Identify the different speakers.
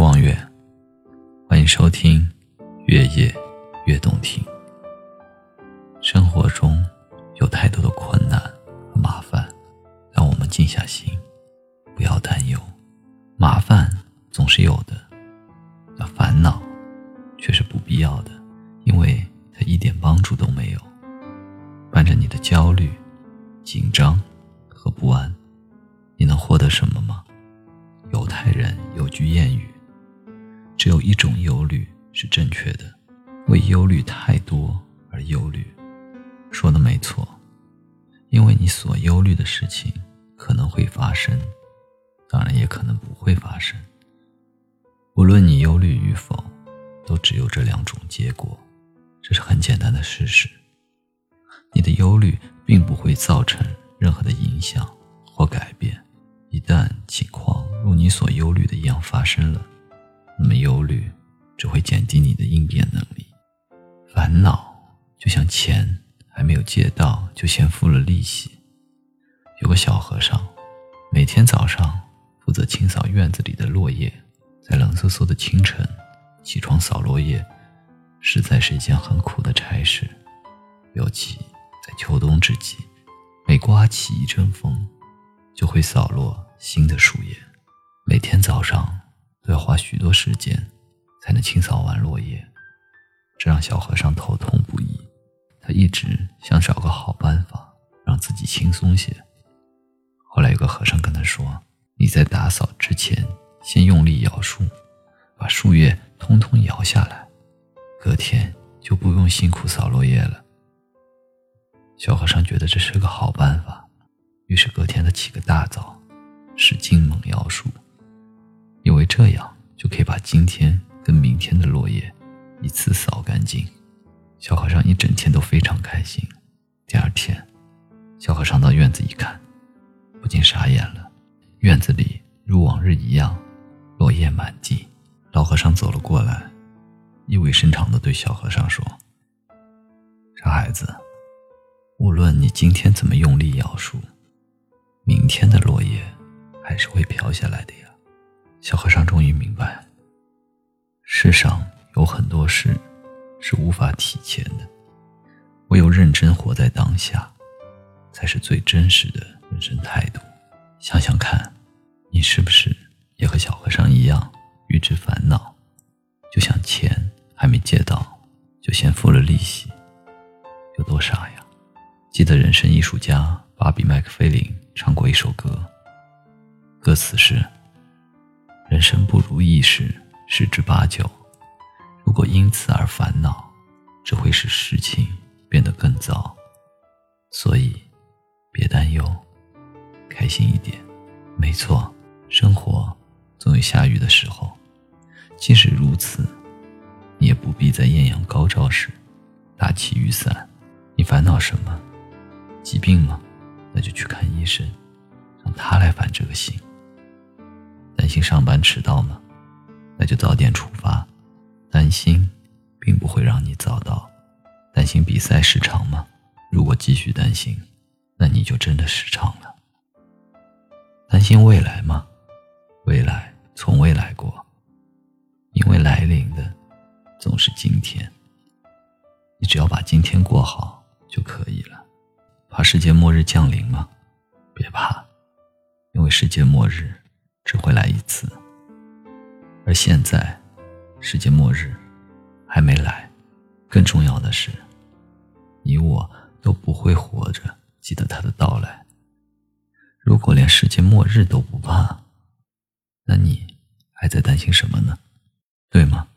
Speaker 1: 望月，欢迎收听《越夜越动听》。生活中有太多的困难和麻烦，让我们静下心，不要担忧。麻烦总是有的，那烦恼却是不必要的，因为它一点帮助都没有。伴着你的焦虑、紧张和不安，你能获得什么吗？犹太人有句谚语。只有一种忧虑是正确的，为忧虑太多而忧虑，说的没错，因为你所忧虑的事情可能会发生，当然也可能不会发生。无论你忧虑与否，都只有这两种结果，这是很简单的事实。你的忧虑并不会造成任何的影响或改变，一旦情况如你所忧虑的一样发生了。那么忧虑只会减低你的应变能力，烦恼就像钱还没有借到就先付了利息。有个小和尚，每天早上负责清扫院子里的落叶，在冷飕飕的清晨起床扫落叶，实在是一件很苦的差事，尤其在秋冬之际，每刮起一阵风，就会扫落新的树叶。每天早上。时间才能清扫完落叶，这让小和尚头痛不已。他一直想找个好办法让自己轻松些。后来有个和尚跟他说：“你在打扫之前，先用力摇树，把树叶通通摇下来，隔天就不用辛苦扫落叶了。”小和尚觉得这是个好办法，于是隔天他起个大早，今天跟明天的落叶一次扫干净。小和尚一整天都非常开心。第二天，小和尚到院子一看，不禁傻眼了。院子里如往日一样，落叶满地。老和尚走了过来，意味深长地对小和尚说：“傻孩子，无论你今天怎么用力摇树，明天的落叶还是会飘下来的呀。”小和尚终于明白了，世上有很多事是无法提前的，唯有认真活在当下，才是最真实的人生态度。想想看，你是不是也和小和尚一样，预知烦恼？就像钱还没借到，就先付了利息，有多傻呀？记得人生艺术家芭比·麦克菲林唱过一首歌，歌词是。人生不如意事十之八九，如果因此而烦恼，只会使事情变得更糟。所以，别担忧，开心一点。没错，生活总有下雨的时候。即使如此，你也不必在艳阳高照时打起雨伞。你烦恼什么？疾病吗？那就去看医生，让他来烦这个心。担心上班迟到吗？那就早点出发。担心，并不会让你早到。担心比赛失常吗？如果继续担心，那你就真的失常了。担心未来吗？未来从未来过，因为来临的总是今天。你只要把今天过好就可以了。怕世界末日降临吗？别怕，因为世界末日。只会来一次，而现在，世界末日还没来。更重要的是，你我都不会活着记得它的到来。如果连世界末日都不怕，那你还在担心什么呢？对吗？